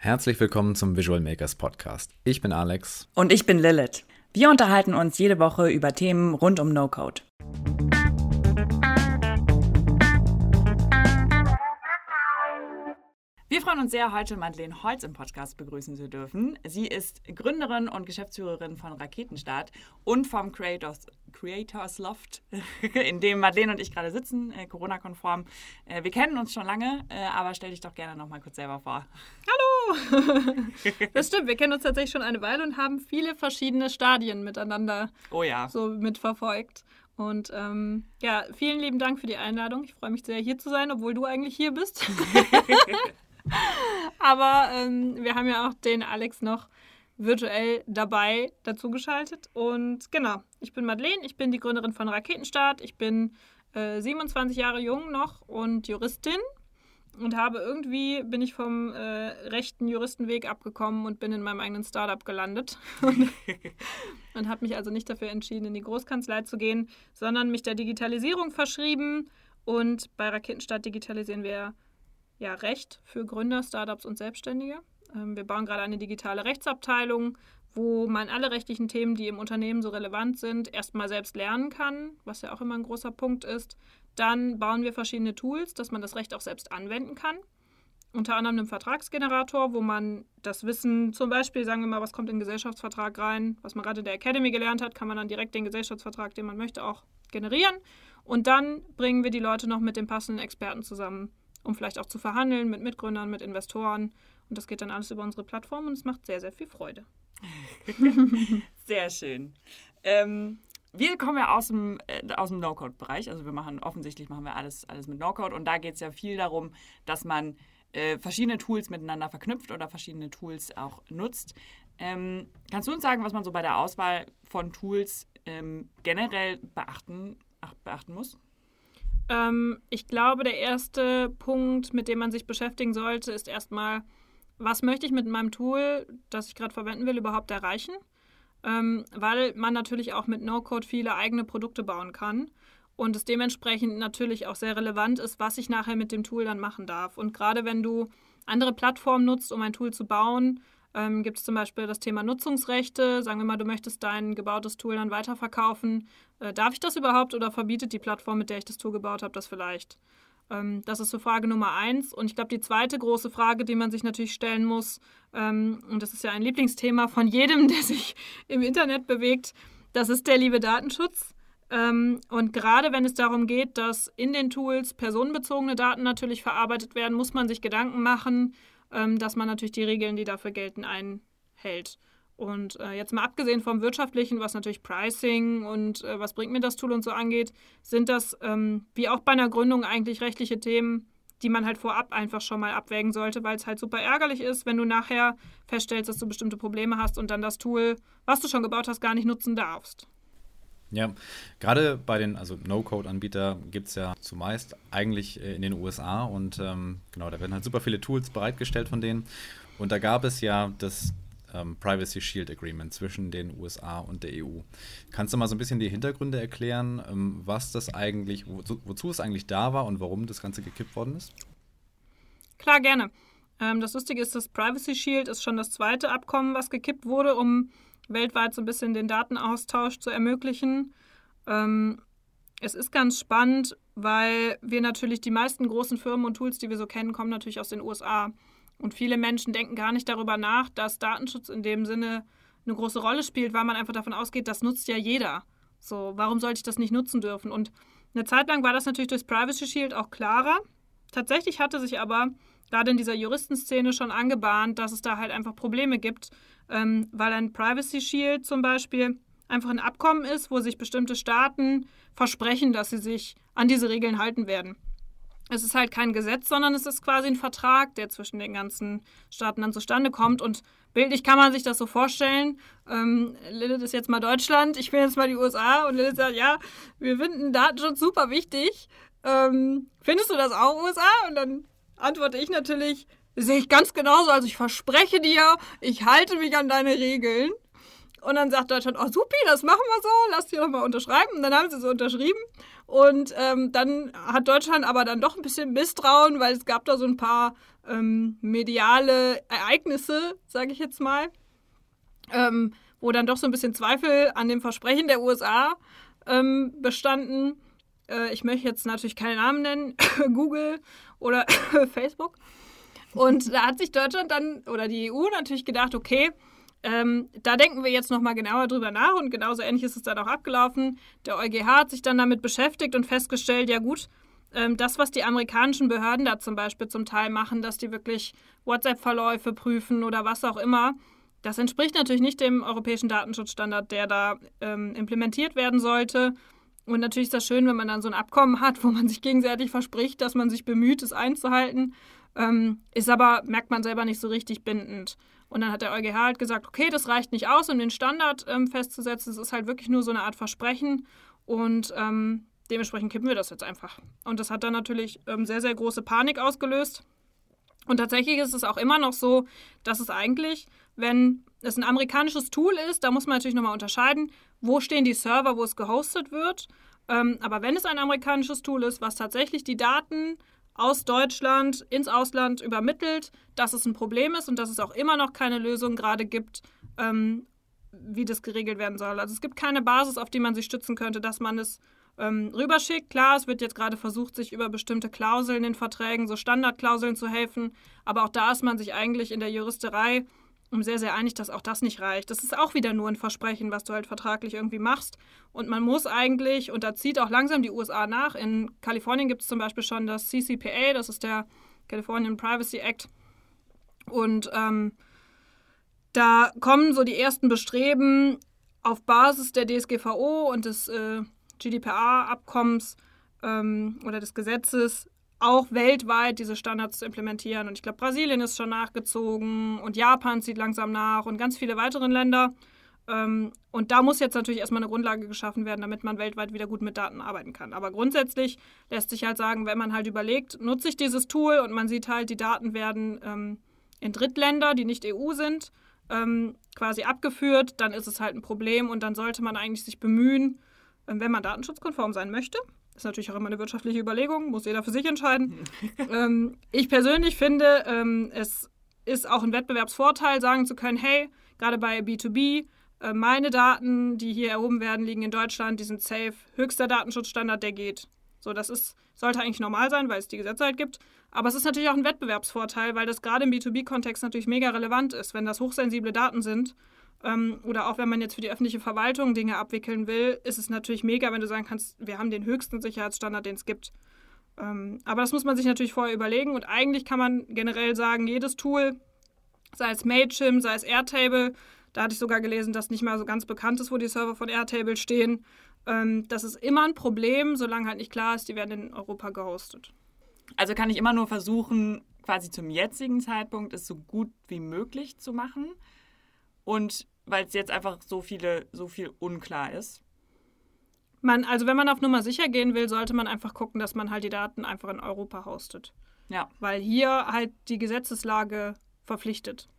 Herzlich willkommen zum Visual Makers Podcast. Ich bin Alex. Und ich bin Lilith. Wir unterhalten uns jede Woche über Themen rund um No-Code. Freuen uns sehr, heute Madeleine Holz im Podcast begrüßen zu dürfen. Sie ist Gründerin und Geschäftsführerin von Raketenstart und vom Creators, Creators Loft, in dem Madeleine und ich gerade sitzen, äh, Corona-konform. Äh, wir kennen uns schon lange, äh, aber stell dich doch gerne noch mal kurz selber vor. Hallo! das stimmt, wir kennen uns tatsächlich schon eine Weile und haben viele verschiedene Stadien miteinander oh ja. so mitverfolgt. Und ähm, ja, vielen lieben Dank für die Einladung. Ich freue mich sehr, hier zu sein, obwohl du eigentlich hier bist. Aber ähm, wir haben ja auch den Alex noch virtuell dabei dazugeschaltet. Und genau, ich bin Madeleine, ich bin die Gründerin von Raketenstart. Ich bin äh, 27 Jahre jung noch und Juristin und habe irgendwie bin ich vom äh, rechten Juristenweg abgekommen und bin in meinem eigenen Startup gelandet und, und habe mich also nicht dafür entschieden, in die Großkanzlei zu gehen, sondern mich der Digitalisierung verschrieben. Und bei Raketenstart digitalisieren wir ja, Recht für Gründer, Startups und Selbstständige. Ähm, wir bauen gerade eine digitale Rechtsabteilung, wo man alle rechtlichen Themen, die im Unternehmen so relevant sind, erstmal selbst lernen kann, was ja auch immer ein großer Punkt ist. Dann bauen wir verschiedene Tools, dass man das Recht auch selbst anwenden kann. Unter anderem einen Vertragsgenerator, wo man das Wissen, zum Beispiel, sagen wir mal, was kommt in den Gesellschaftsvertrag rein, was man gerade in der Academy gelernt hat, kann man dann direkt den Gesellschaftsvertrag, den man möchte, auch generieren. Und dann bringen wir die Leute noch mit den passenden Experten zusammen, um vielleicht auch zu verhandeln mit Mitgründern, mit Investoren. Und das geht dann alles über unsere Plattform und es macht sehr, sehr viel Freude. sehr schön. Ähm, wir kommen ja aus dem, äh, aus dem No-Code-Bereich. Also wir machen, offensichtlich machen wir alles, alles mit No-Code. Und da geht es ja viel darum, dass man äh, verschiedene Tools miteinander verknüpft oder verschiedene Tools auch nutzt. Ähm, kannst du uns sagen, was man so bei der Auswahl von Tools ähm, generell beachten, ach, beachten muss? Ähm, ich glaube, der erste Punkt, mit dem man sich beschäftigen sollte, ist erstmal, was möchte ich mit meinem Tool, das ich gerade verwenden will, überhaupt erreichen? Ähm, weil man natürlich auch mit No-Code viele eigene Produkte bauen kann und es dementsprechend natürlich auch sehr relevant ist, was ich nachher mit dem Tool dann machen darf. Und gerade wenn du andere Plattformen nutzt, um ein Tool zu bauen, ähm, gibt es zum Beispiel das Thema Nutzungsrechte. Sagen wir mal, du möchtest dein gebautes Tool dann weiterverkaufen. Äh, darf ich das überhaupt oder verbietet die Plattform, mit der ich das Tool gebaut habe, das vielleicht? Ähm, das ist so Frage Nummer eins. Und ich glaube, die zweite große Frage, die man sich natürlich stellen muss, ähm, und das ist ja ein Lieblingsthema von jedem, der sich im Internet bewegt, das ist der liebe Datenschutz. Ähm, und gerade wenn es darum geht, dass in den Tools personenbezogene Daten natürlich verarbeitet werden, muss man sich Gedanken machen, ähm, dass man natürlich die Regeln, die dafür gelten, einhält. Und äh, jetzt mal abgesehen vom wirtschaftlichen, was natürlich Pricing und äh, was bringt mir das Tool und so angeht, sind das ähm, wie auch bei einer Gründung eigentlich rechtliche Themen, die man halt vorab einfach schon mal abwägen sollte, weil es halt super ärgerlich ist, wenn du nachher feststellst, dass du bestimmte Probleme hast und dann das Tool, was du schon gebaut hast, gar nicht nutzen darfst. Ja, gerade bei den also No-Code-Anbieter gibt es ja zumeist eigentlich äh, in den USA und ähm, genau, da werden halt super viele Tools bereitgestellt von denen. Und da gab es ja das ähm, Privacy Shield Agreement zwischen den USA und der EU. Kannst du mal so ein bisschen die Hintergründe erklären, ähm, was das eigentlich, wozu, wozu, es eigentlich da war und warum das Ganze gekippt worden ist? Klar, gerne. Ähm, das Lustige ist, das Privacy Shield ist schon das zweite Abkommen, was gekippt wurde, um weltweit so ein bisschen den Datenaustausch zu ermöglichen. Ähm, es ist ganz spannend, weil wir natürlich die meisten großen Firmen und Tools, die wir so kennen, kommen natürlich aus den USA. Und viele Menschen denken gar nicht darüber nach, dass Datenschutz in dem Sinne eine große Rolle spielt, weil man einfach davon ausgeht, das nutzt ja jeder. So, warum sollte ich das nicht nutzen dürfen? Und eine Zeit lang war das natürlich durchs Privacy Shield auch klarer. Tatsächlich hatte sich aber gerade in dieser Juristenszene schon angebahnt, dass es da halt einfach Probleme gibt, ähm, weil ein Privacy Shield zum Beispiel einfach ein Abkommen ist, wo sich bestimmte Staaten versprechen, dass sie sich an diese Regeln halten werden. Es ist halt kein Gesetz, sondern es ist quasi ein Vertrag, der zwischen den ganzen Staaten dann zustande kommt. Und bildlich kann man sich das so vorstellen. Ähm, Lilith ist jetzt mal Deutschland, ich bin jetzt mal die USA und Lilith sagt, ja, wir finden Datenschutz super wichtig. Ähm, findest du das auch USA? Und dann antworte ich natürlich, sehe ich ganz genauso. Also ich verspreche dir, ich halte mich an deine Regeln. Und dann sagt Deutschland, oh supi, das machen wir so, lasst doch mal unterschreiben. Und dann haben sie so unterschrieben. Und ähm, dann hat Deutschland aber dann doch ein bisschen Misstrauen, weil es gab da so ein paar ähm, mediale Ereignisse, sage ich jetzt mal, ähm, wo dann doch so ein bisschen Zweifel an dem Versprechen der USA ähm, bestanden. Äh, ich möchte jetzt natürlich keine Namen nennen, Google oder Facebook. Und da hat sich Deutschland dann oder die EU natürlich gedacht, okay, ähm, da denken wir jetzt nochmal genauer drüber nach und genauso ähnlich ist es dann auch abgelaufen. Der EuGH hat sich dann damit beschäftigt und festgestellt, ja gut, ähm, das, was die amerikanischen Behörden da zum Beispiel zum Teil machen, dass die wirklich WhatsApp-Verläufe prüfen oder was auch immer, das entspricht natürlich nicht dem europäischen Datenschutzstandard, der da ähm, implementiert werden sollte. Und natürlich ist das schön, wenn man dann so ein Abkommen hat, wo man sich gegenseitig verspricht, dass man sich bemüht, es einzuhalten. Ähm, ist aber, merkt man selber nicht so richtig bindend. Und dann hat der EuGH halt gesagt, okay, das reicht nicht aus, um den Standard ähm, festzusetzen. Es ist halt wirklich nur so eine Art Versprechen. Und ähm, dementsprechend kippen wir das jetzt einfach. Und das hat dann natürlich ähm, sehr, sehr große Panik ausgelöst. Und tatsächlich ist es auch immer noch so, dass es eigentlich, wenn es ein amerikanisches Tool ist, da muss man natürlich nochmal unterscheiden, wo stehen die Server, wo es gehostet wird. Ähm, aber wenn es ein amerikanisches Tool ist, was tatsächlich die Daten aus Deutschland ins Ausland übermittelt, dass es ein Problem ist und dass es auch immer noch keine Lösung gerade gibt, ähm, wie das geregelt werden soll. Also es gibt keine Basis, auf die man sich stützen könnte, dass man es ähm, rüberschickt. Klar, es wird jetzt gerade versucht, sich über bestimmte Klauseln in Verträgen, so Standardklauseln zu helfen, aber auch da ist man sich eigentlich in der Juristerei sehr, sehr einig, dass auch das nicht reicht. Das ist auch wieder nur ein Versprechen, was du halt vertraglich irgendwie machst. Und man muss eigentlich, und da zieht auch langsam die USA nach, in Kalifornien gibt es zum Beispiel schon das CCPA, das ist der Californian Privacy Act. Und ähm, da kommen so die ersten Bestreben auf Basis der DSGVO und des äh, GDPR-Abkommens ähm, oder des Gesetzes auch weltweit diese Standards zu implementieren. Und ich glaube, Brasilien ist schon nachgezogen und Japan zieht langsam nach und ganz viele weitere Länder. Ähm, und da muss jetzt natürlich erstmal eine Grundlage geschaffen werden, damit man weltweit wieder gut mit Daten arbeiten kann. Aber grundsätzlich lässt sich halt sagen, wenn man halt überlegt, nutze ich dieses Tool und man sieht halt, die Daten werden ähm, in Drittländer, die nicht EU sind, ähm, quasi abgeführt, dann ist es halt ein Problem und dann sollte man eigentlich sich bemühen, wenn man datenschutzkonform sein möchte, ist natürlich auch immer eine wirtschaftliche Überlegung, muss jeder für sich entscheiden. ähm, ich persönlich finde, ähm, es ist auch ein Wettbewerbsvorteil, sagen zu können, hey, gerade bei B2B, äh, meine Daten, die hier erhoben werden, liegen in Deutschland, die sind safe, höchster Datenschutzstandard, der geht. So, das ist, sollte eigentlich normal sein, weil es die Gesetze halt gibt. Aber es ist natürlich auch ein Wettbewerbsvorteil, weil das gerade im B2B-Kontext natürlich mega relevant ist, wenn das hochsensible Daten sind oder auch wenn man jetzt für die öffentliche Verwaltung Dinge abwickeln will, ist es natürlich mega, wenn du sagen kannst, wir haben den höchsten Sicherheitsstandard, den es gibt. Ähm, aber das muss man sich natürlich vorher überlegen und eigentlich kann man generell sagen, jedes Tool, sei es Mailchimp, sei es Airtable, da hatte ich sogar gelesen, dass nicht mal so ganz bekannt ist, wo die Server von Airtable stehen. Ähm, das ist immer ein Problem, solange halt nicht klar ist, die werden in Europa gehostet. Also kann ich immer nur versuchen, quasi zum jetzigen Zeitpunkt es so gut wie möglich zu machen. Und weil es jetzt einfach so viele, so viel unklar ist. Man, also wenn man auf Nummer sicher gehen will, sollte man einfach gucken, dass man halt die Daten einfach in Europa hostet. Ja. Weil hier halt die Gesetzeslage verpflichtet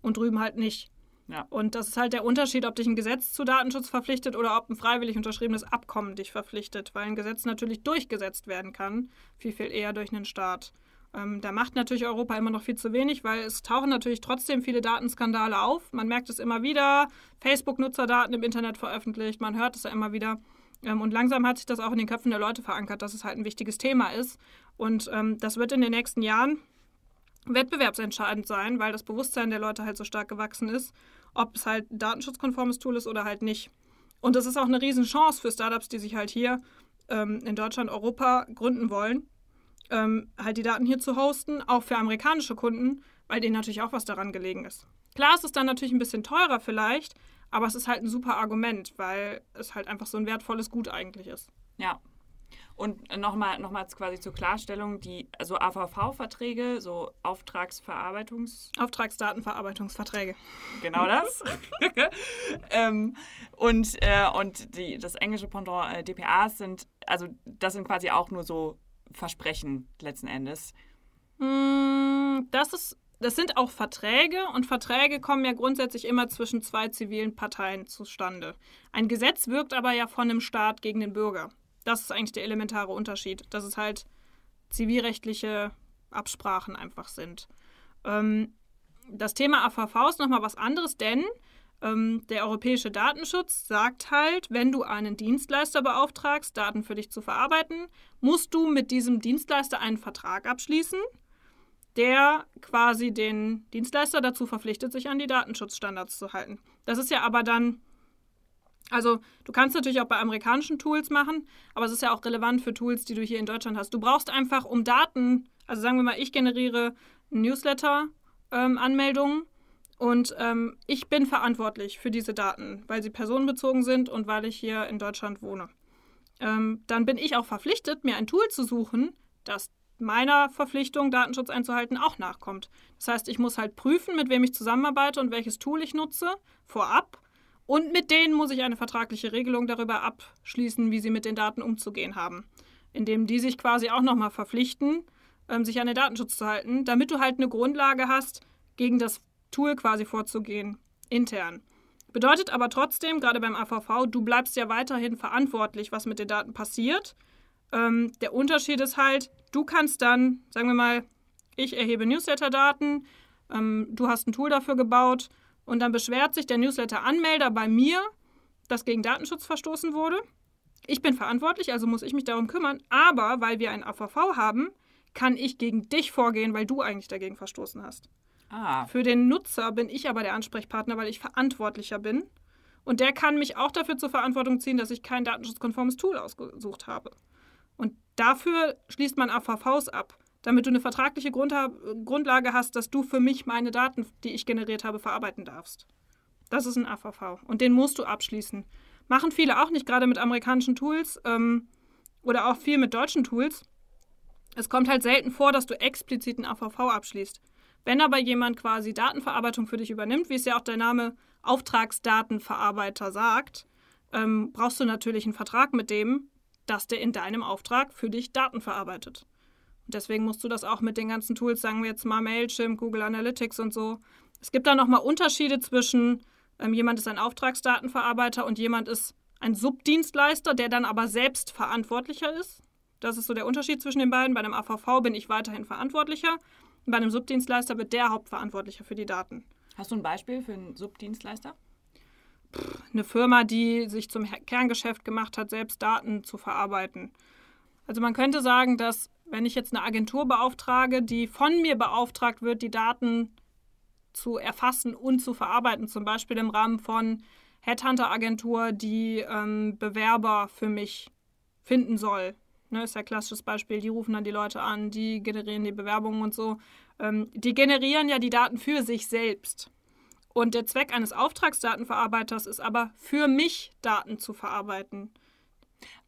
und drüben halt nicht. Ja. Und das ist halt der Unterschied, ob dich ein Gesetz zu Datenschutz verpflichtet oder ob ein freiwillig unterschriebenes Abkommen dich verpflichtet, weil ein Gesetz natürlich durchgesetzt werden kann, viel, viel eher durch einen Staat. Ähm, da macht natürlich Europa immer noch viel zu wenig, weil es tauchen natürlich trotzdem viele Datenskandale auf. Man merkt es immer wieder. Facebook-Nutzerdaten im Internet veröffentlicht, man hört es ja immer wieder. Ähm, und langsam hat sich das auch in den Köpfen der Leute verankert, dass es halt ein wichtiges Thema ist. Und ähm, das wird in den nächsten Jahren wettbewerbsentscheidend sein, weil das Bewusstsein der Leute halt so stark gewachsen ist, ob es halt ein datenschutzkonformes Tool ist oder halt nicht. Und das ist auch eine Riesenchance für Startups, die sich halt hier ähm, in Deutschland, Europa gründen wollen ähm, halt die Daten hier zu hosten, auch für amerikanische Kunden, weil denen natürlich auch was daran gelegen ist. Klar ist es dann natürlich ein bisschen teurer vielleicht, aber es ist halt ein super Argument, weil es halt einfach so ein wertvolles Gut eigentlich ist. Ja. Und nochmal noch mal quasi zur Klarstellung, die also AVV-Verträge, so Auftragsverarbeitungs... Auftragsdatenverarbeitungsverträge. Genau das. ähm, und äh, und die, das englische Pendant äh, DPAs sind, also das sind quasi auch nur so Versprechen letzten Endes? Mm, das ist das sind auch Verträge und Verträge kommen ja grundsätzlich immer zwischen zwei zivilen Parteien zustande. Ein Gesetz wirkt aber ja von einem Staat gegen den Bürger. Das ist eigentlich der elementare Unterschied, dass es halt zivilrechtliche Absprachen einfach sind. Ähm, das Thema AVV ist nochmal was anderes, denn der europäische Datenschutz sagt halt, wenn du einen Dienstleister beauftragst, Daten für dich zu verarbeiten, musst du mit diesem Dienstleister einen Vertrag abschließen, der quasi den Dienstleister dazu verpflichtet, sich an die Datenschutzstandards zu halten. Das ist ja aber dann, also du kannst natürlich auch bei amerikanischen Tools machen, aber es ist ja auch relevant für Tools, die du hier in Deutschland hast. Du brauchst einfach, um Daten, also sagen wir mal, ich generiere Newsletter-Anmeldungen. Ähm, und ähm, ich bin verantwortlich für diese Daten, weil sie personenbezogen sind und weil ich hier in Deutschland wohne. Ähm, dann bin ich auch verpflichtet, mir ein Tool zu suchen, das meiner Verpflichtung, Datenschutz einzuhalten, auch nachkommt. Das heißt, ich muss halt prüfen, mit wem ich zusammenarbeite und welches Tool ich nutze, vorab. Und mit denen muss ich eine vertragliche Regelung darüber abschließen, wie sie mit den Daten umzugehen haben. Indem die sich quasi auch nochmal verpflichten, ähm, sich an den Datenschutz zu halten, damit du halt eine Grundlage hast, gegen das Tool quasi vorzugehen, intern. Bedeutet aber trotzdem, gerade beim AVV, du bleibst ja weiterhin verantwortlich, was mit den Daten passiert. Ähm, der Unterschied ist halt, du kannst dann, sagen wir mal, ich erhebe Newsletter-Daten, ähm, du hast ein Tool dafür gebaut und dann beschwert sich der Newsletter-Anmelder bei mir, dass gegen Datenschutz verstoßen wurde. Ich bin verantwortlich, also muss ich mich darum kümmern, aber weil wir ein AVV haben, kann ich gegen dich vorgehen, weil du eigentlich dagegen verstoßen hast. Ah. Für den Nutzer bin ich aber der Ansprechpartner, weil ich verantwortlicher bin. Und der kann mich auch dafür zur Verantwortung ziehen, dass ich kein datenschutzkonformes Tool ausgesucht habe. Und dafür schließt man AVVs ab, damit du eine vertragliche Grundlage hast, dass du für mich meine Daten, die ich generiert habe, verarbeiten darfst. Das ist ein AVV. Und den musst du abschließen. Machen viele auch nicht, gerade mit amerikanischen Tools ähm, oder auch viel mit deutschen Tools. Es kommt halt selten vor, dass du explizit einen AVV abschließt. Wenn aber jemand quasi Datenverarbeitung für dich übernimmt, wie es ja auch der Name Auftragsdatenverarbeiter sagt, ähm, brauchst du natürlich einen Vertrag mit dem, dass der in deinem Auftrag für dich Daten verarbeitet. Und deswegen musst du das auch mit den ganzen Tools, sagen wir jetzt mal Mailchimp, Google Analytics und so. Es gibt da nochmal Unterschiede zwischen ähm, jemand ist ein Auftragsdatenverarbeiter und jemand ist ein Subdienstleister, der dann aber selbst verantwortlicher ist. Das ist so der Unterschied zwischen den beiden. Bei einem AVV bin ich weiterhin verantwortlicher. Bei einem Subdienstleister wird der Hauptverantwortlicher für die Daten. Hast du ein Beispiel für einen Subdienstleister? Eine Firma, die sich zum Kerngeschäft gemacht hat, selbst Daten zu verarbeiten. Also man könnte sagen, dass wenn ich jetzt eine Agentur beauftrage, die von mir beauftragt wird, die Daten zu erfassen und zu verarbeiten, zum Beispiel im Rahmen von Headhunter-Agentur, die ähm, Bewerber für mich finden soll, Ne, ist ja ein klassisches Beispiel. Die rufen dann die Leute an, die generieren die Bewerbungen und so. Ähm, die generieren ja die Daten für sich selbst. Und der Zweck eines Auftragsdatenverarbeiters ist aber, für mich Daten zu verarbeiten.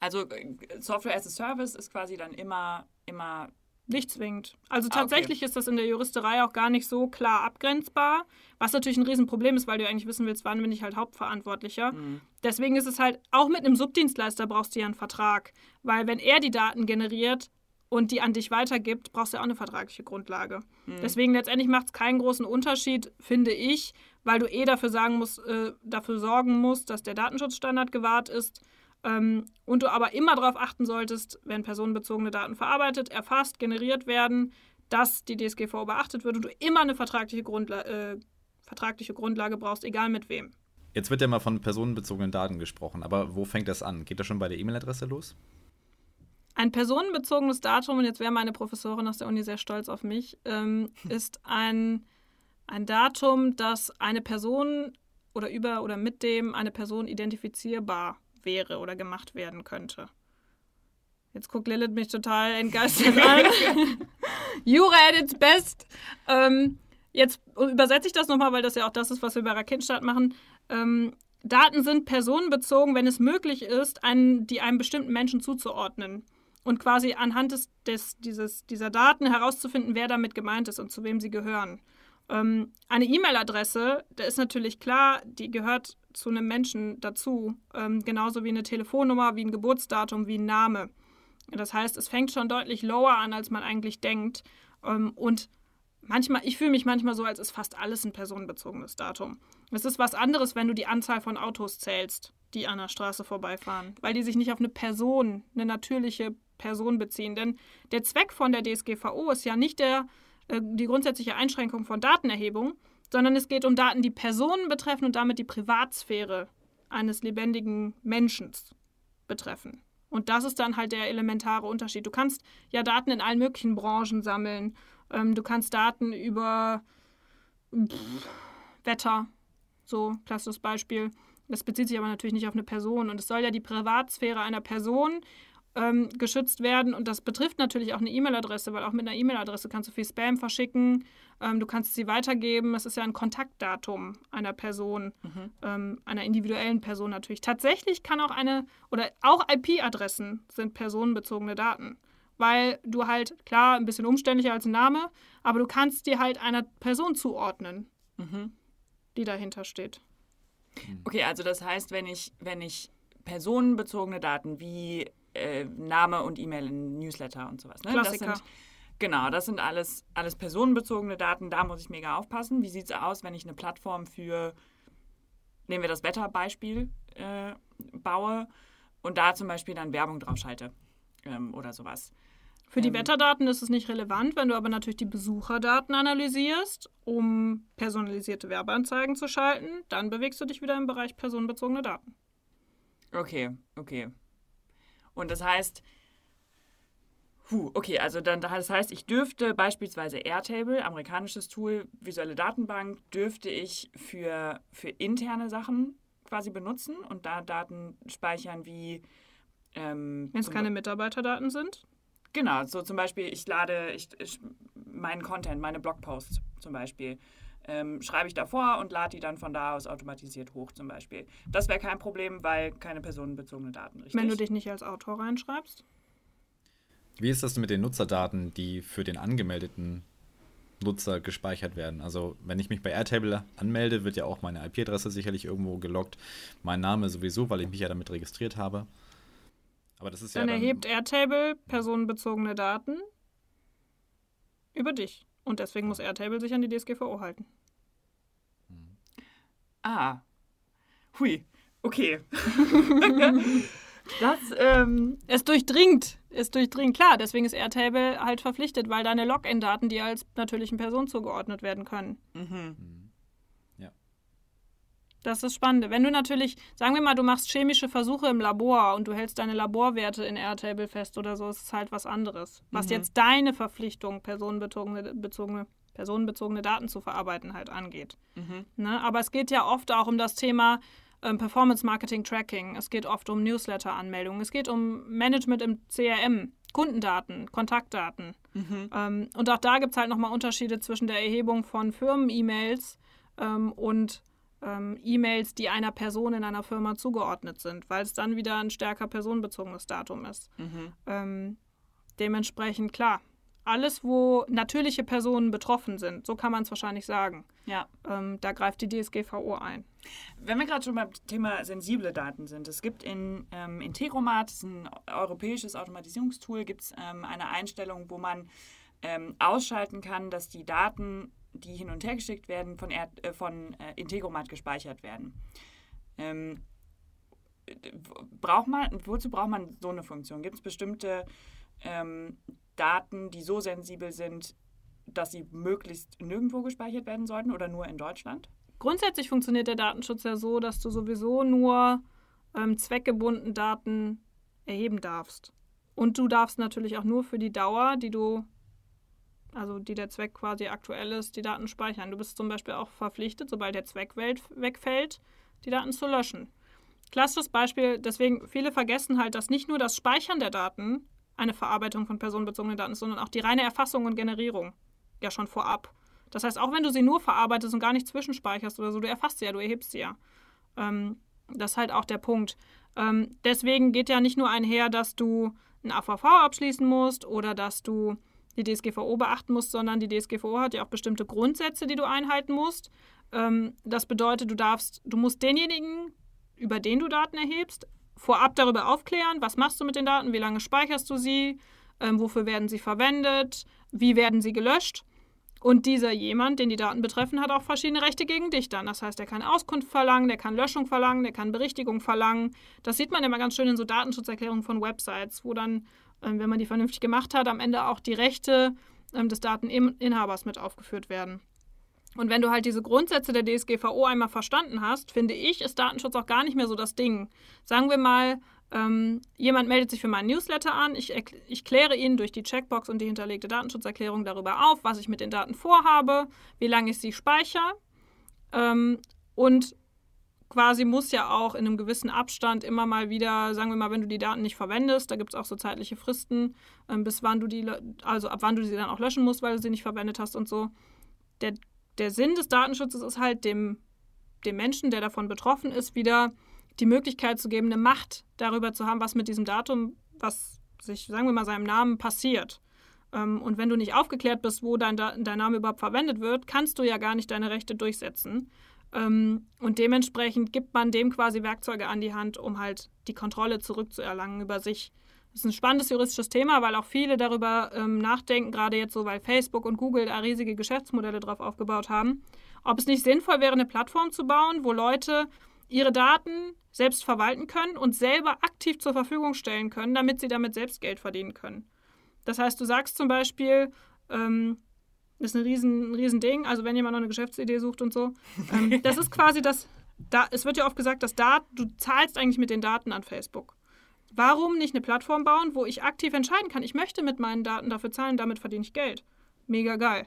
Also äh, Software as a Service ist quasi dann immer, immer nicht zwingend. Also tatsächlich ah, okay. ist das in der Juristerei auch gar nicht so klar abgrenzbar, was natürlich ein Riesenproblem ist, weil du eigentlich wissen willst, wann bin ich halt Hauptverantwortlicher. Mhm. Deswegen ist es halt, auch mit einem Subdienstleister brauchst du ja einen Vertrag, weil wenn er die Daten generiert und die an dich weitergibt, brauchst du ja auch eine vertragliche Grundlage. Mhm. Deswegen letztendlich macht es keinen großen Unterschied, finde ich, weil du eh dafür, sagen musst, äh, dafür sorgen musst, dass der Datenschutzstandard gewahrt ist ähm, und du aber immer darauf achten solltest, wenn personenbezogene Daten verarbeitet, erfasst, generiert werden, dass die DSGVO beachtet wird und du immer eine vertragliche, Grundla äh, vertragliche Grundlage brauchst, egal mit wem. Jetzt wird ja mal von personenbezogenen Daten gesprochen, aber wo fängt das an? Geht das schon bei der E-Mail-Adresse los? Ein personenbezogenes Datum, und jetzt wäre meine Professorin aus der Uni sehr stolz auf mich, ähm, ist ein, ein Datum, das eine Person oder über oder mit dem eine Person identifizierbar wäre oder gemacht werden könnte. Jetzt guckt Lilith mich total entgeistert an. Jura at its best. Ähm, jetzt übersetze ich das nochmal, weil das ja auch das ist, was wir bei Raketenstart machen. Ähm, Daten sind personenbezogen, wenn es möglich ist, einen, die einem bestimmten Menschen zuzuordnen. Und quasi anhand des, des, dieses, dieser Daten herauszufinden, wer damit gemeint ist und zu wem sie gehören. Ähm, eine E-Mail-Adresse, da ist natürlich klar, die gehört zu einem Menschen dazu. Ähm, genauso wie eine Telefonnummer, wie ein Geburtsdatum, wie ein Name. Das heißt, es fängt schon deutlich lower an, als man eigentlich denkt. Ähm, und manchmal, ich fühle mich manchmal so, als ist fast alles ein personenbezogenes Datum. Es ist was anderes, wenn du die Anzahl von Autos zählst, die an der Straße vorbeifahren, weil die sich nicht auf eine Person, eine natürliche Person beziehen. Denn der Zweck von der DSGVO ist ja nicht der, äh, die grundsätzliche Einschränkung von Datenerhebung, sondern es geht um Daten, die Personen betreffen und damit die Privatsphäre eines lebendigen Menschen betreffen. Und das ist dann halt der elementare Unterschied. Du kannst ja Daten in allen möglichen Branchen sammeln. Ähm, du kannst Daten über pff, Wetter, so klassisches Beispiel. Das bezieht sich aber natürlich nicht auf eine Person. Und es soll ja die Privatsphäre einer Person ähm, geschützt werden. Und das betrifft natürlich auch eine E-Mail-Adresse, weil auch mit einer E-Mail-Adresse kannst du viel Spam verschicken. Ähm, du kannst sie weitergeben. Es ist ja ein Kontaktdatum einer Person, mhm. ähm, einer individuellen Person natürlich. Tatsächlich kann auch eine, oder auch IP-Adressen sind personenbezogene Daten. Weil du halt, klar, ein bisschen umständlicher als ein Name, aber du kannst dir halt einer Person zuordnen, mhm. die dahinter steht. Okay, also das heißt, wenn ich, wenn ich personenbezogene Daten wie äh, Name und E-Mail in Newsletter und sowas. Ne? Klassiker. Das sind, genau, das sind alles, alles personenbezogene Daten. Da muss ich mega aufpassen. Wie sieht es aus, wenn ich eine Plattform für, nehmen wir das Wetterbeispiel, äh, baue und da zum Beispiel dann Werbung draufschalte ähm, oder sowas. Für die ähm, Wetterdaten ist es nicht relevant, wenn du aber natürlich die Besucherdaten analysierst, um personalisierte Werbeanzeigen zu schalten, dann bewegst du dich wieder im Bereich personenbezogene Daten. Okay, okay. Und das heißt, puh, okay, also dann, das heißt, ich dürfte beispielsweise Airtable, amerikanisches Tool, visuelle Datenbank, dürfte ich für, für interne Sachen quasi benutzen und da Daten speichern wie. Ähm, Wenn es keine Mitarbeiterdaten sind? Genau, so zum Beispiel, ich lade ich, ich, meinen Content, meine Blogposts zum Beispiel ähm, schreibe ich davor und lade die dann von da aus automatisiert hoch zum Beispiel. Das wäre kein Problem, weil keine personenbezogenen Daten, richtig? Wenn du dich nicht als Autor reinschreibst? Wie ist das mit den Nutzerdaten, die für den angemeldeten Nutzer gespeichert werden? Also wenn ich mich bei Airtable anmelde, wird ja auch meine IP-Adresse sicherlich irgendwo gelockt. Mein Name sowieso, weil ich mich ja damit registriert habe. Aber das ist dann ja dann erhebt Airtable personenbezogene Daten über dich. Und deswegen muss Airtable sich an die DSGVO halten. Ah. Hui. Okay. das ähm, es durchdringt. Es durchdringt. Klar, deswegen ist Airtable halt verpflichtet, weil deine Login-Daten dir als natürlichen Person zugeordnet werden können. Mhm. Das ist spannend. Wenn du natürlich, sagen wir mal, du machst chemische Versuche im Labor und du hältst deine Laborwerte in Airtable fest oder so, ist es halt was anderes. Was mhm. jetzt deine Verpflichtung, personenbezogene bezogene personenbezogene Daten zu verarbeiten halt angeht. Mhm. Ne? Aber es geht ja oft auch um das Thema ähm, Performance Marketing Tracking. Es geht oft um Newsletter-Anmeldungen. Es geht um Management im CRM, Kundendaten, Kontaktdaten. Mhm. Ähm, und auch da gibt es halt nochmal Unterschiede zwischen der Erhebung von Firmen-E-Mails ähm, und ähm, E-Mails, die einer Person in einer Firma zugeordnet sind, weil es dann wieder ein stärker personenbezogenes Datum ist. Mhm. Ähm, dementsprechend klar, alles, wo natürliche Personen betroffen sind, so kann man es wahrscheinlich sagen. Ja. Ähm, da greift die DSGVO ein. Wenn wir gerade schon beim Thema sensible Daten sind, es gibt in ähm, Integromat, das ist ein europäisches Automatisierungstool, gibt es ähm, eine Einstellung, wo man ähm, ausschalten kann, dass die Daten, die hin und her geschickt werden, von, er äh, von äh, Integromat gespeichert werden. Ähm, braucht man, wozu braucht man so eine Funktion? Gibt es bestimmte ähm, Daten, die so sensibel sind, dass sie möglichst nirgendwo gespeichert werden sollten oder nur in Deutschland? Grundsätzlich funktioniert der Datenschutz ja so, dass du sowieso nur ähm, zweckgebunden Daten erheben darfst. Und du darfst natürlich auch nur für die Dauer, die du, also die der Zweck quasi aktuell ist, die Daten speichern. Du bist zum Beispiel auch verpflichtet, sobald der Zweck wegfällt, die Daten zu löschen. Klassisches Beispiel, deswegen viele vergessen halt, dass nicht nur das Speichern der Daten eine Verarbeitung von personenbezogenen Daten ist, sondern auch die reine Erfassung und Generierung. Ja, schon vorab. Das heißt, auch wenn du sie nur verarbeitest und gar nicht zwischenspeicherst oder so, du erfasst sie ja, du erhebst sie ja. Ähm, das ist halt auch der Punkt. Ähm, deswegen geht ja nicht nur einher, dass du ein AVV abschließen musst oder dass du die DSGVO beachten musst, sondern die DSGVO hat ja auch bestimmte Grundsätze, die du einhalten musst. Ähm, das bedeutet, du darfst, du musst denjenigen, über den du Daten erhebst, vorab darüber aufklären, was machst du mit den Daten, wie lange speicherst du sie, ähm, wofür werden sie verwendet, wie werden sie gelöscht. Und dieser jemand, den die Daten betreffen, hat auch verschiedene Rechte gegen dich dann. Das heißt, er kann Auskunft verlangen, der kann Löschung verlangen, der kann Berichtigung verlangen. Das sieht man immer ganz schön in so Datenschutzerklärungen von Websites, wo dann, wenn man die vernünftig gemacht hat, am Ende auch die Rechte ähm, des Dateninhabers mit aufgeführt werden. Und wenn du halt diese Grundsätze der DSGVO einmal verstanden hast, finde ich, ist Datenschutz auch gar nicht mehr so das Ding. Sagen wir mal, ähm, jemand meldet sich für meinen Newsletter an. Ich, ich kläre ihn durch die Checkbox und die hinterlegte Datenschutzerklärung darüber auf, was ich mit den Daten vorhabe, wie lange ich sie speichere. Ähm, und quasi muss ja auch in einem gewissen Abstand immer mal wieder, sagen wir mal, wenn du die Daten nicht verwendest, da gibt es auch so zeitliche Fristen, ähm, bis wann du die, also ab wann du sie dann auch löschen musst, weil du sie nicht verwendet hast und so. Der, der Sinn des Datenschutzes ist halt dem, dem Menschen, der davon betroffen ist, wieder die Möglichkeit zu geben, eine Macht darüber zu haben, was mit diesem Datum, was sich, sagen wir mal, seinem Namen passiert. Ähm, und wenn du nicht aufgeklärt bist, wo dein, dein Name überhaupt verwendet wird, kannst du ja gar nicht deine Rechte durchsetzen. Ähm, und dementsprechend gibt man dem quasi Werkzeuge an die Hand, um halt die Kontrolle zurückzuerlangen über sich. Das ist ein spannendes juristisches Thema, weil auch viele darüber ähm, nachdenken, gerade jetzt so, weil Facebook und Google da riesige Geschäftsmodelle drauf aufgebaut haben, ob es nicht sinnvoll wäre, eine Plattform zu bauen, wo Leute ihre Daten selbst verwalten können und selber aktiv zur Verfügung stellen können, damit sie damit selbst Geld verdienen können. Das heißt, du sagst zum Beispiel, ähm, ist ein riesen, riesen Ding, also wenn jemand noch eine Geschäftsidee sucht und so, ähm, das ist quasi das, da, es wird ja oft gesagt, dass da, du zahlst eigentlich mit den Daten an Facebook. Warum nicht eine Plattform bauen, wo ich aktiv entscheiden kann, ich möchte mit meinen Daten dafür zahlen, damit verdiene ich Geld. Mega geil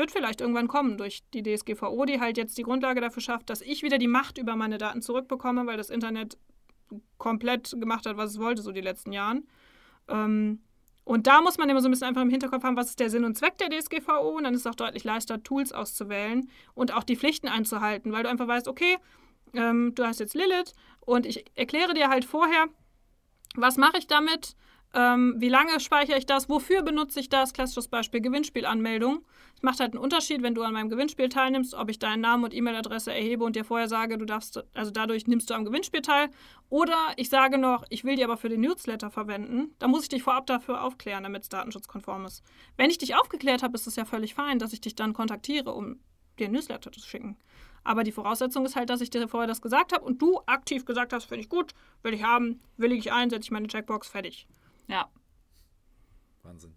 wird vielleicht irgendwann kommen durch die DSGVO, die halt jetzt die Grundlage dafür schafft, dass ich wieder die Macht über meine Daten zurückbekomme, weil das Internet komplett gemacht hat, was es wollte, so die letzten Jahren. Ähm, und da muss man immer so ein bisschen einfach im Hinterkopf haben, was ist der Sinn und Zweck der DSGVO? Und dann ist es auch deutlich leichter, Tools auszuwählen und auch die Pflichten einzuhalten, weil du einfach weißt, okay, ähm, du hast jetzt Lilith und ich erkläre dir halt vorher, was mache ich damit, ähm, wie lange speichere ich das, wofür benutze ich das, klassisches Beispiel Gewinnspielanmeldung. Es macht halt einen Unterschied, wenn du an meinem Gewinnspiel teilnimmst, ob ich deinen Namen und E-Mail-Adresse erhebe und dir vorher sage, du darfst, also dadurch nimmst du am Gewinnspiel teil. Oder ich sage noch, ich will die aber für den Newsletter verwenden. Da muss ich dich vorab dafür aufklären, damit es datenschutzkonform ist. Wenn ich dich aufgeklärt habe, ist es ja völlig fein, dass ich dich dann kontaktiere, um dir ein Newsletter zu schicken. Aber die Voraussetzung ist halt, dass ich dir vorher das gesagt habe und du aktiv gesagt hast, finde ich gut, will ich haben, will ich ein, setze ich meine Checkbox, fertig. Ja. Wahnsinn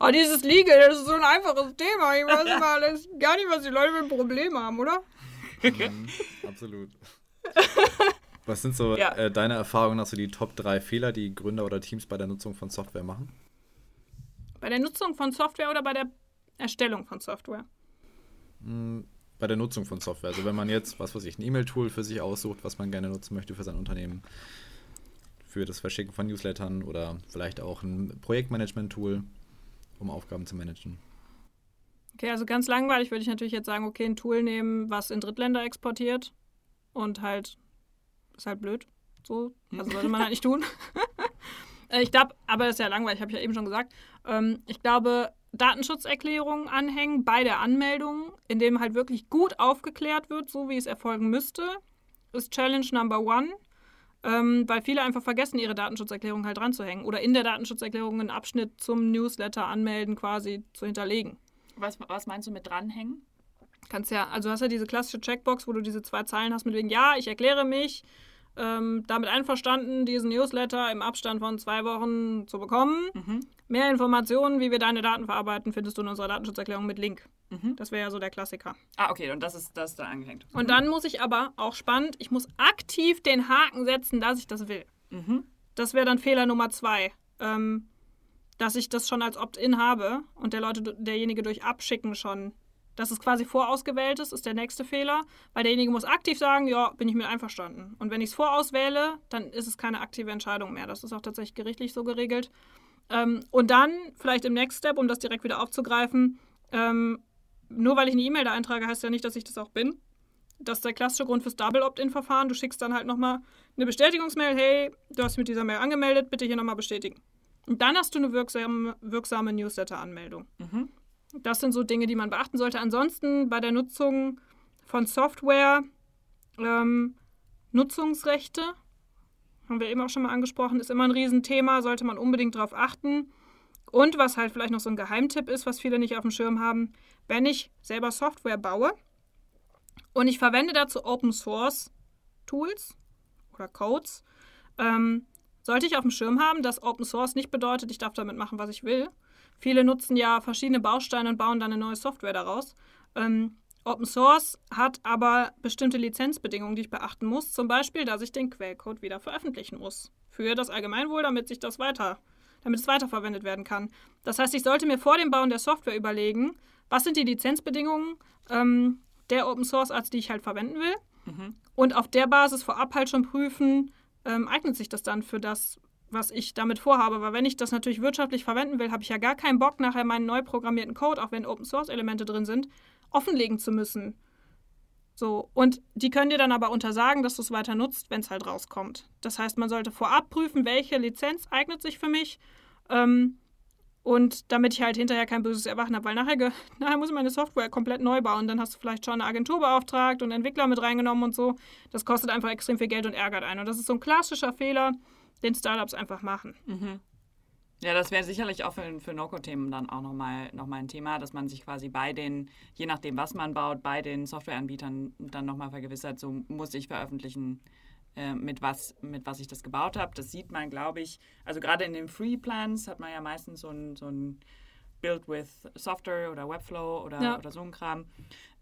oh, dieses Legal, das ist so ein einfaches Thema. Ich weiß mal alles, gar nicht, was die Leute mit Problemen haben, oder? Mhm, absolut. Was sind so ja. äh, deine Erfahrungen nach so die Top 3 Fehler, die Gründer oder Teams bei der Nutzung von Software machen? Bei der Nutzung von Software oder bei der Erstellung von Software? Bei der Nutzung von Software. Also wenn man jetzt, was weiß ich, ein E-Mail-Tool für sich aussucht, was man gerne nutzen möchte für sein Unternehmen für das Verschicken von Newslettern oder vielleicht auch ein Projektmanagement-Tool, um Aufgaben zu managen. Okay, also ganz langweilig würde ich natürlich jetzt sagen, okay, ein Tool nehmen, was in Drittländer exportiert und halt, ist halt blöd. So, also sollte man halt nicht tun. Äh, ich glaube, aber das ist ja langweilig, habe ich ja eben schon gesagt. Ähm, ich glaube, Datenschutzerklärungen anhängen bei der Anmeldung, in dem halt wirklich gut aufgeklärt wird, so wie es erfolgen müsste, ist Challenge Number One ähm, weil viele einfach vergessen, ihre Datenschutzerklärung halt dran zu hängen oder in der Datenschutzerklärung einen Abschnitt zum Newsletter anmelden quasi zu hinterlegen. Was, was meinst du mit dranhängen? Kannst ja, also hast ja diese klassische Checkbox, wo du diese zwei Zeilen hast mit wegen, ja, ich erkläre mich, ähm, damit einverstanden, diesen Newsletter im Abstand von zwei Wochen zu bekommen. Mhm. Mehr Informationen, wie wir deine Daten verarbeiten, findest du in unserer Datenschutzerklärung mit Link. Mhm. Das wäre ja so der Klassiker. Ah, okay, und das ist, das ist da angehängt. Und dann muss ich aber, auch spannend, ich muss aktiv den Haken setzen, dass ich das will. Mhm. Das wäre dann Fehler Nummer zwei. Ähm, dass ich das schon als Opt-in habe und der Leute, derjenige durch Abschicken schon dass es quasi vorausgewählt ist, ist der nächste Fehler, weil derjenige muss aktiv sagen, ja, bin ich mit einverstanden. Und wenn ich es vorauswähle, dann ist es keine aktive Entscheidung mehr. Das ist auch tatsächlich gerichtlich so geregelt. Ähm, und dann, vielleicht im Next Step, um das direkt wieder aufzugreifen, ähm, nur weil ich eine E-Mail da eintrage, heißt ja nicht, dass ich das auch bin. Das ist der klassische Grund fürs Double Opt-in-Verfahren. Du schickst dann halt nochmal eine Bestätigungsmail, hey, du hast mit dieser Mail angemeldet, bitte hier nochmal bestätigen. Und dann hast du eine wirksame, wirksame Newsletter-Anmeldung. Mhm. Das sind so Dinge, die man beachten sollte. Ansonsten bei der Nutzung von Software, ähm, Nutzungsrechte, haben wir eben auch schon mal angesprochen, ist immer ein Riesenthema, sollte man unbedingt darauf achten. Und was halt vielleicht noch so ein Geheimtipp ist, was viele nicht auf dem Schirm haben, wenn ich selber Software baue und ich verwende dazu Open Source Tools oder Codes, ähm, sollte ich auf dem Schirm haben, dass Open Source nicht bedeutet, ich darf damit machen, was ich will. Viele nutzen ja verschiedene Bausteine und bauen dann eine neue Software daraus. Ähm, Open Source hat aber bestimmte Lizenzbedingungen, die ich beachten muss. Zum Beispiel, dass ich den Quellcode wieder veröffentlichen muss. Für das Allgemeinwohl, damit sich das weiter, damit es weiterverwendet werden kann. Das heißt, ich sollte mir vor dem Bauen der Software überlegen, was sind die Lizenzbedingungen ähm, der Open Source Arts, die ich halt verwenden will. Mhm. Und auf der Basis vorab halt schon prüfen, ähm, eignet sich das dann für das, was ich damit vorhabe. Weil wenn ich das natürlich wirtschaftlich verwenden will, habe ich ja gar keinen Bock, nachher meinen neu programmierten Code, auch wenn Open Source Elemente drin sind, offenlegen zu müssen. So, und die können dir dann aber untersagen, dass du es weiter nutzt, wenn es halt rauskommt. Das heißt, man sollte vorab prüfen, welche Lizenz eignet sich für mich. Ähm, und damit ich halt hinterher kein böses Erwachen habe, weil nachher, nachher muss ich meine Software komplett neu bauen. Dann hast du vielleicht schon eine Agentur beauftragt und Entwickler mit reingenommen und so. Das kostet einfach extrem viel Geld und ärgert einen. Und das ist so ein klassischer Fehler, den Startups einfach machen. Mhm. Ja, das wäre sicherlich auch für, für No-Code-Themen dann auch nochmal noch mal ein Thema, dass man sich quasi bei den, je nachdem, was man baut, bei den Softwareanbietern dann nochmal vergewissert, so muss ich veröffentlichen, äh, mit, was, mit was ich das gebaut habe. Das sieht man, glaube ich, also gerade in den Free Plans hat man ja meistens so ein, so ein Build with Software oder Webflow oder, ja. oder so ein Kram.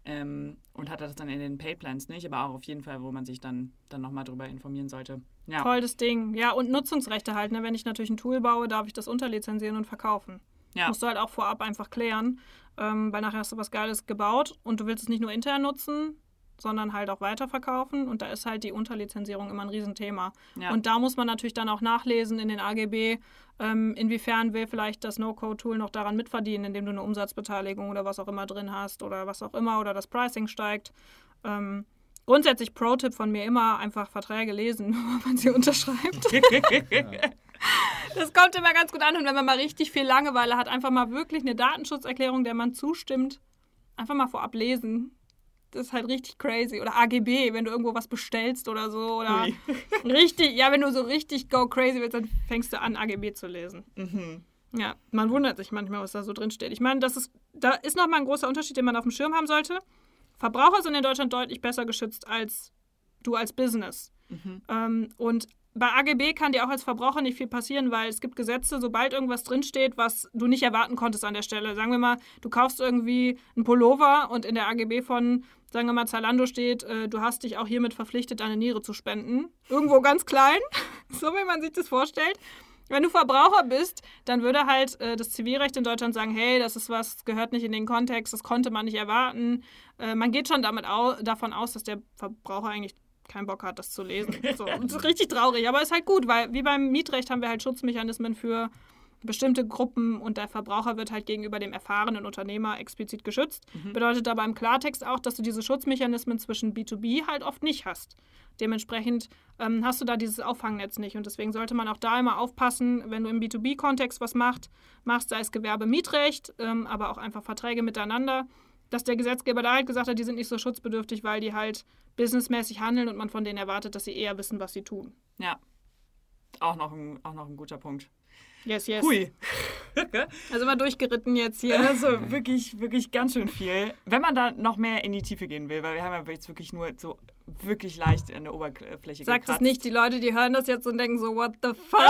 Ähm, und hat das dann in den Paid Plans nicht, aber auch auf jeden Fall, wo man sich dann, dann nochmal drüber informieren sollte. Ja. Voll das Ding. Ja, und Nutzungsrechte halt. Ne? Wenn ich natürlich ein Tool baue, darf ich das unterlizenzieren und verkaufen. Ja. Musst du halt auch vorab einfach klären, ähm, weil nachher hast du was Geiles gebaut und du willst es nicht nur intern nutzen, sondern halt auch weiterverkaufen. Und da ist halt die Unterlizenzierung immer ein Riesenthema. Ja. Und da muss man natürlich dann auch nachlesen in den AGB, ähm, inwiefern will vielleicht das No-Code-Tool noch daran mitverdienen, indem du eine Umsatzbeteiligung oder was auch immer drin hast oder was auch immer oder das Pricing steigt. Ähm, grundsätzlich Pro-Tipp von mir immer einfach Verträge lesen, wenn man sie unterschreibt. das kommt immer ganz gut an und wenn man mal richtig viel Langeweile hat, einfach mal wirklich eine Datenschutzerklärung, der man zustimmt, einfach mal vorab lesen. Das ist halt richtig crazy. Oder AGB, wenn du irgendwo was bestellst oder so. Oder richtig, ja, wenn du so richtig go crazy willst, dann fängst du an, AGB zu lesen. Mhm. Ja, man wundert sich manchmal, was da so drin steht. Ich meine, das ist, da ist nochmal ein großer Unterschied, den man auf dem Schirm haben sollte. Verbraucher sind in Deutschland deutlich besser geschützt als du als Business. Mhm. Ähm, und bei AGB kann dir auch als Verbraucher nicht viel passieren, weil es gibt Gesetze, sobald irgendwas drinsteht, was du nicht erwarten konntest an der Stelle. Sagen wir mal, du kaufst irgendwie einen Pullover und in der AGB von, sagen wir mal, Zalando steht, äh, du hast dich auch hiermit verpflichtet, deine Niere zu spenden. Irgendwo ganz klein, so wie man sich das vorstellt. Wenn du Verbraucher bist, dann würde halt äh, das Zivilrecht in Deutschland sagen, hey, das ist was, gehört nicht in den Kontext, das konnte man nicht erwarten. Äh, man geht schon damit au davon aus, dass der Verbraucher eigentlich keinen Bock hat, das zu lesen. So, das ist richtig traurig, aber ist halt gut, weil wie beim Mietrecht haben wir halt Schutzmechanismen für bestimmte Gruppen und der Verbraucher wird halt gegenüber dem erfahrenen Unternehmer explizit geschützt. Mhm. Bedeutet aber im Klartext auch, dass du diese Schutzmechanismen zwischen B2B halt oft nicht hast. Dementsprechend ähm, hast du da dieses Auffangnetz nicht und deswegen sollte man auch da immer aufpassen, wenn du im B2B-Kontext was macht, machst, sei es Gewerbe-Mietrecht, ähm, aber auch einfach Verträge miteinander, dass der Gesetzgeber da halt gesagt hat, die sind nicht so schutzbedürftig, weil die halt businessmäßig handeln und man von denen erwartet, dass sie eher wissen, was sie tun. Ja, auch noch ein, auch noch ein guter Punkt. Yes, yes. Hui. also mal durchgeritten jetzt hier. Also wirklich, wirklich ganz schön viel. Wenn man da noch mehr in die Tiefe gehen will, weil wir haben ja jetzt wirklich nur so wirklich leicht in der Oberfläche Sag das nicht, die Leute, die hören das jetzt und denken so, what the fuck?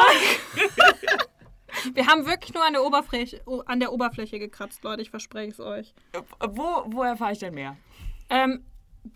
wir haben wirklich nur an der Oberfläche, an der Oberfläche gekratzt, Leute, ich verspreche es euch. Wo, wo erfahre ich denn mehr? Ähm,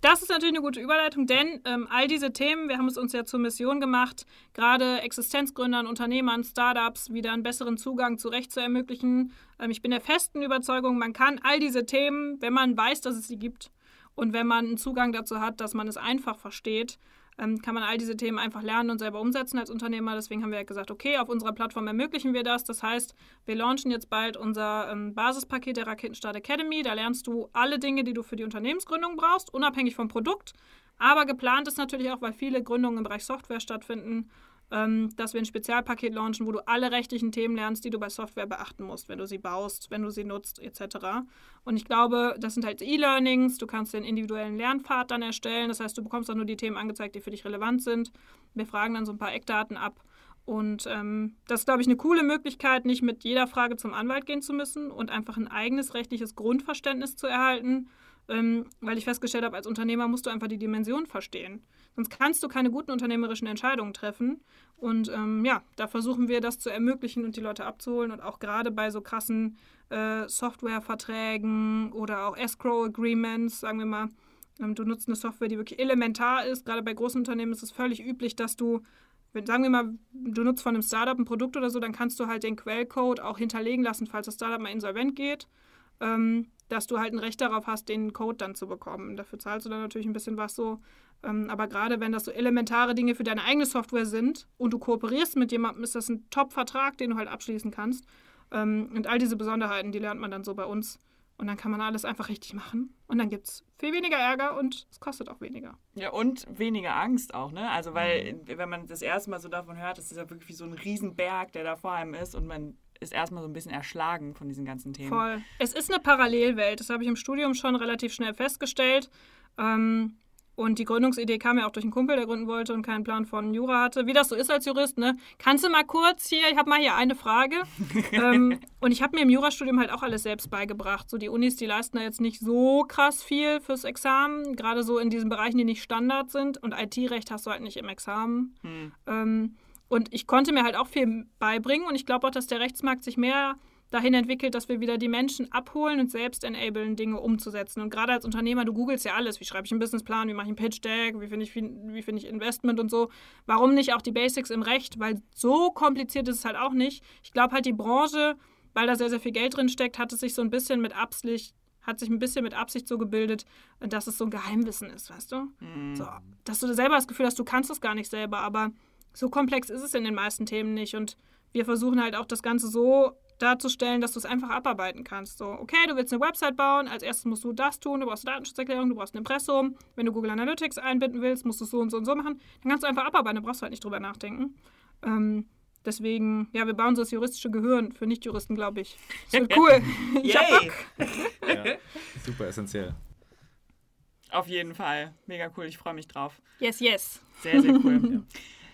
das ist natürlich eine gute Überleitung, denn ähm, all diese Themen, wir haben es uns ja zur Mission gemacht, gerade Existenzgründern, Unternehmern, Startups wieder einen besseren Zugang zu Recht zu ermöglichen. Ähm, ich bin der festen Überzeugung, man kann all diese Themen, wenn man weiß, dass es sie gibt und wenn man einen Zugang dazu hat, dass man es einfach versteht, ähm, kann man all diese Themen einfach lernen und selber umsetzen als Unternehmer. Deswegen haben wir gesagt, okay, auf unserer Plattform ermöglichen wir das. Das heißt, wir launchen jetzt bald unser ähm, Basispaket der Raketenstart Academy. Da lernst du alle Dinge, die du für die Unternehmensgründung brauchst, unabhängig vom Produkt. Aber geplant ist natürlich auch, weil viele Gründungen im Bereich Software stattfinden, ähm, dass wir ein Spezialpaket launchen, wo du alle rechtlichen Themen lernst, die du bei Software beachten musst, wenn du sie baust, wenn du sie nutzt, etc. Und ich glaube, das sind halt E-Learnings, du kannst den individuellen Lernpfad dann erstellen, das heißt, du bekommst auch nur die Themen angezeigt, die für dich relevant sind. Wir fragen dann so ein paar Eckdaten ab Und ähm, das ist, glaube ich, eine coole Möglichkeit, nicht mit jeder Frage zum Anwalt gehen zu müssen und einfach ein eigenes rechtliches Grundverständnis zu erhalten, ähm, weil ich festgestellt habe, als Unternehmer musst du einfach die Dimension verstehen. Sonst kannst du keine guten unternehmerischen Entscheidungen treffen. Und ähm, ja, da versuchen wir das zu ermöglichen und die Leute abzuholen. Und auch gerade bei so krassen äh, Softwareverträgen oder auch Escrow-Agreements, sagen wir mal, ähm, du nutzt eine Software, die wirklich elementar ist. Gerade bei großen Unternehmen ist es völlig üblich, dass du wenn, sagen wir mal, du nutzt von einem Startup ein Produkt oder so, dann kannst du halt den Quellcode auch hinterlegen lassen, falls das Startup mal insolvent geht, ähm, dass du halt ein Recht darauf hast, den Code dann zu bekommen. Dafür zahlst du dann natürlich ein bisschen was so. Ähm, aber gerade wenn das so elementare Dinge für deine eigene Software sind und du kooperierst mit jemandem, ist das ein Top-Vertrag, den du halt abschließen kannst. Ähm, und all diese Besonderheiten, die lernt man dann so bei uns. Und dann kann man alles einfach richtig machen. Und dann gibt es viel weniger Ärger und es kostet auch weniger. Ja, und weniger Angst auch, ne? Also, weil, mhm. wenn man das erste Mal so davon hört, das ist ja wirklich wie so ein Riesenberg, der da vor einem ist und man ist erstmal so ein bisschen erschlagen von diesen ganzen Themen. Voll. Es ist eine Parallelwelt. Das habe ich im Studium schon relativ schnell festgestellt. Ähm, und die Gründungsidee kam ja auch durch einen Kumpel, der gründen wollte und keinen Plan von Jura hatte. Wie das so ist als Jurist, ne? Kannst du mal kurz hier, ich habe mal hier eine Frage. ähm, und ich habe mir im Jurastudium halt auch alles selbst beigebracht. So die Unis, die leisten da jetzt nicht so krass viel fürs Examen, gerade so in diesen Bereichen, die nicht Standard sind. Und IT-Recht hast du halt nicht im Examen. Hm. Ähm, und ich konnte mir halt auch viel beibringen und ich glaube auch, dass der Rechtsmarkt sich mehr dahin entwickelt, dass wir wieder die Menschen abholen und selbst enablen, Dinge umzusetzen. Und gerade als Unternehmer, du googelst ja alles. Wie schreibe ich einen Businessplan? Wie mache ich einen Pitch Deck? Wie finde ich, wie finde ich Investment und so? Warum nicht auch die Basics im Recht? Weil so kompliziert ist es halt auch nicht. Ich glaube halt, die Branche, weil da sehr, sehr viel Geld drin steckt, hat es sich so ein bisschen mit Absicht hat sich ein bisschen mit Absicht so gebildet, dass es so ein Geheimwissen ist, weißt du? Mhm. So, dass du selber das Gefühl hast, du kannst das gar nicht selber, aber so komplex ist es in den meisten Themen nicht. Und wir versuchen halt auch das Ganze so darzustellen, dass du es einfach abarbeiten kannst. So, okay, du willst eine Website bauen, als erstes musst du das tun, du brauchst eine Datenschutzerklärung, du brauchst ein Impressum. Wenn du Google Analytics einbinden willst, musst du es so und so und so machen. Dann kannst du einfach abarbeiten, da brauchst du halt nicht drüber nachdenken. Ähm, deswegen, ja, wir bauen so das juristische Gehirn für Nichtjuristen, glaube ich. Das wird cool. ich hab Bock. ja, super essentiell. Auf jeden Fall. Mega cool, ich freue mich drauf. Yes, yes. Sehr, sehr cool. ja.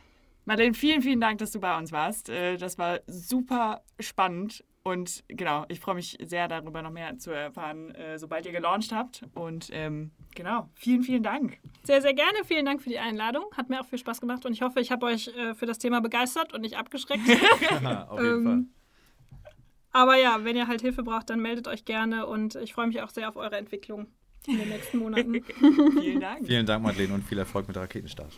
Madeleine, vielen, vielen Dank, dass du bei uns warst. Äh, das war super spannend. Und genau, ich freue mich sehr darüber noch mehr zu erfahren, äh, sobald ihr gelauncht habt. Und ähm, genau, vielen, vielen Dank. Sehr, sehr gerne. Vielen Dank für die Einladung. Hat mir auch viel Spaß gemacht und ich hoffe, ich habe euch äh, für das Thema begeistert und nicht abgeschreckt. Auf jeden ähm, Fall. Aber ja, wenn ihr halt Hilfe braucht, dann meldet euch gerne und ich freue mich auch sehr auf eure Entwicklung in den nächsten Monaten. vielen Dank. Vielen Dank, Madeleine, und viel Erfolg mit der Raketenstart.